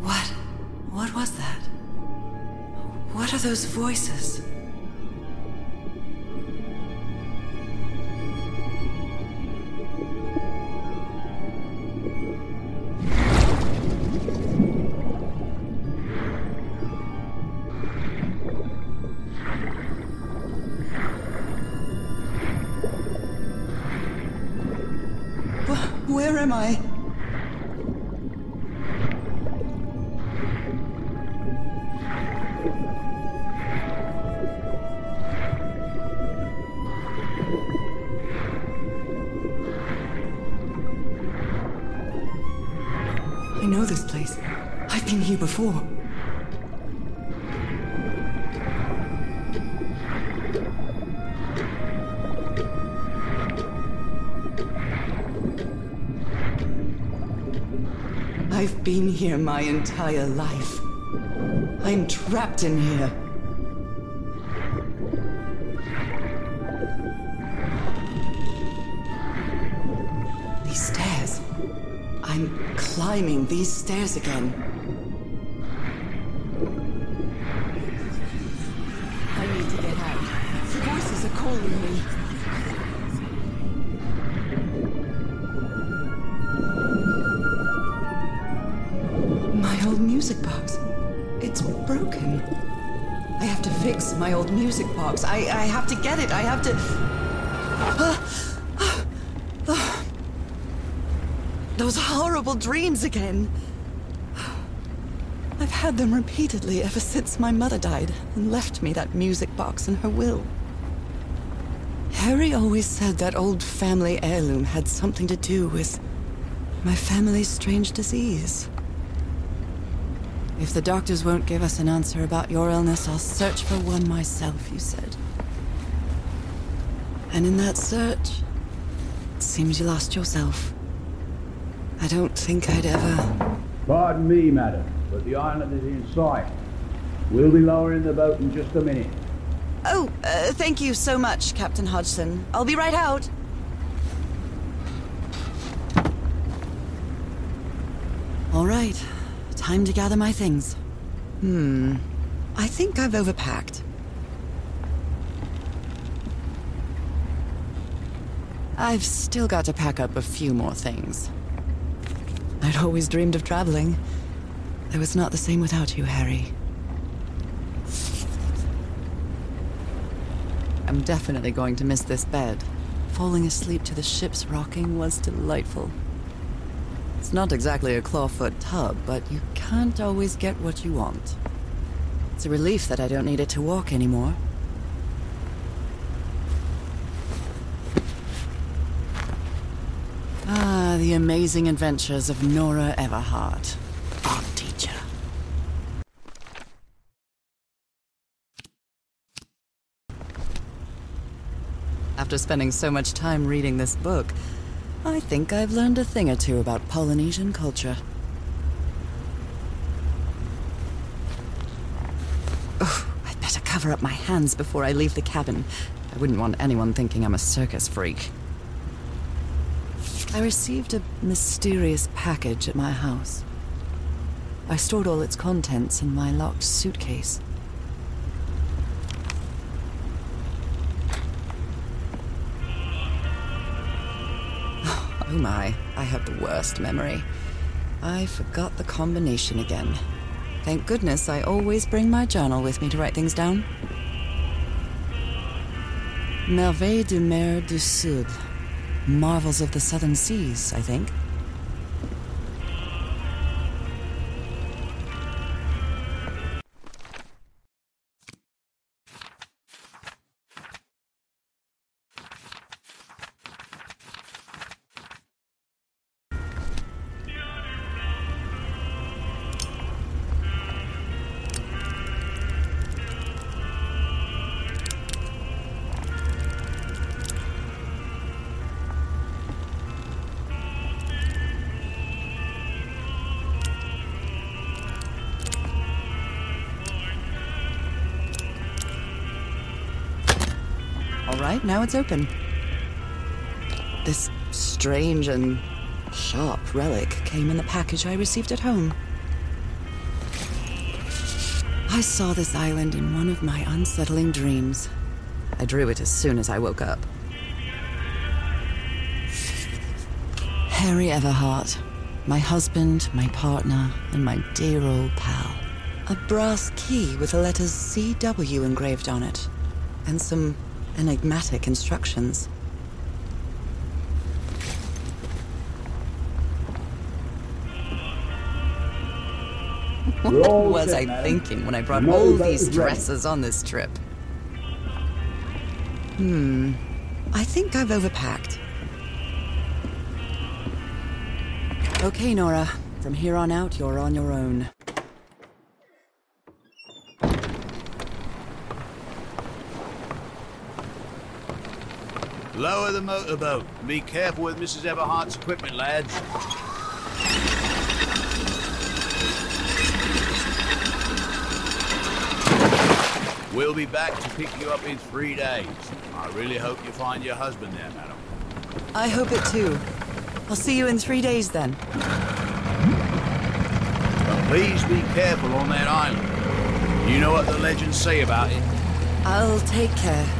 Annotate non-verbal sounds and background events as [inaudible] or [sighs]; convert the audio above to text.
What? What was that? What are those voices? Where am I? I know this place. I've been here before. I've been here my entire life. I'm trapped in here. These stairs. I'm climbing these stairs again. I need to get out. The voices are calling me. Music box. It's broken. I have to fix my old music box. I, I have to get it. I have to. [sighs] Those horrible dreams again. I've had them repeatedly ever since my mother died and left me that music box in her will. Harry always said that old family heirloom had something to do with my family's strange disease. If the doctors won't give us an answer about your illness, I'll search for one myself, you said. And in that search, it seems you lost yourself. I don't think I'd ever. Pardon me, madam, but the island is in sight. We'll be lowering the boat in just a minute. Oh, uh, thank you so much, Captain Hodgson. I'll be right out. All right, time to gather my things. Hmm, I think I've overpacked. I've still got to pack up a few more things. I'd always dreamed of traveling. It was not the same without you, Harry. I'm definitely going to miss this bed. Falling asleep to the ship's rocking was delightful. It's not exactly a clawfoot tub, but you can't always get what you want. It's a relief that I don't need it to walk anymore. Ah, the amazing adventures of Nora Everhart, art teacher. After spending so much time reading this book, I think I've learned a thing or two about Polynesian culture. Ugh, I'd better cover up my hands before I leave the cabin. I wouldn't want anyone thinking I'm a circus freak. I received a mysterious package at my house. I stored all its contents in my locked suitcase. Oh my, I have the worst memory. I forgot the combination again. Thank goodness I always bring my journal with me to write things down. Merveilles de mer du Sud. Marvels of the Southern Seas, I think. Right, now it's open. This strange and sharp relic came in the package I received at home. I saw this island in one of my unsettling dreams. I drew it as soon as I woke up. Harry Everhart, my husband, my partner, and my dear old pal. A brass key with the letters CW engraved on it, and some enigmatic instructions. What [laughs] was I thinking when I brought all these dresses on this trip? Hmm. I think I've overpacked. Okay, Nora. From here on out, you're on your own. Lower the motorboat. Be careful with Mrs. Everhart's equipment, lads. We'll be back to pick you up in three days. I really hope you find your husband there, madam. I hope it too. I'll see you in three days then. But please be careful on that island. You know what the legends say about it. I'll take care.